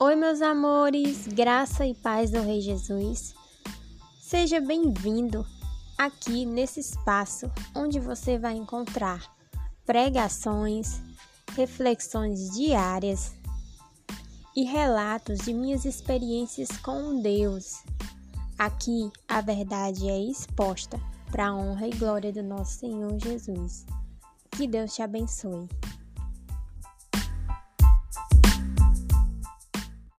Oi, meus amores, graça e paz do Rei Jesus. Seja bem-vindo aqui nesse espaço onde você vai encontrar pregações, reflexões diárias e relatos de minhas experiências com Deus. Aqui a verdade é exposta para a honra e glória do nosso Senhor Jesus. Que Deus te abençoe.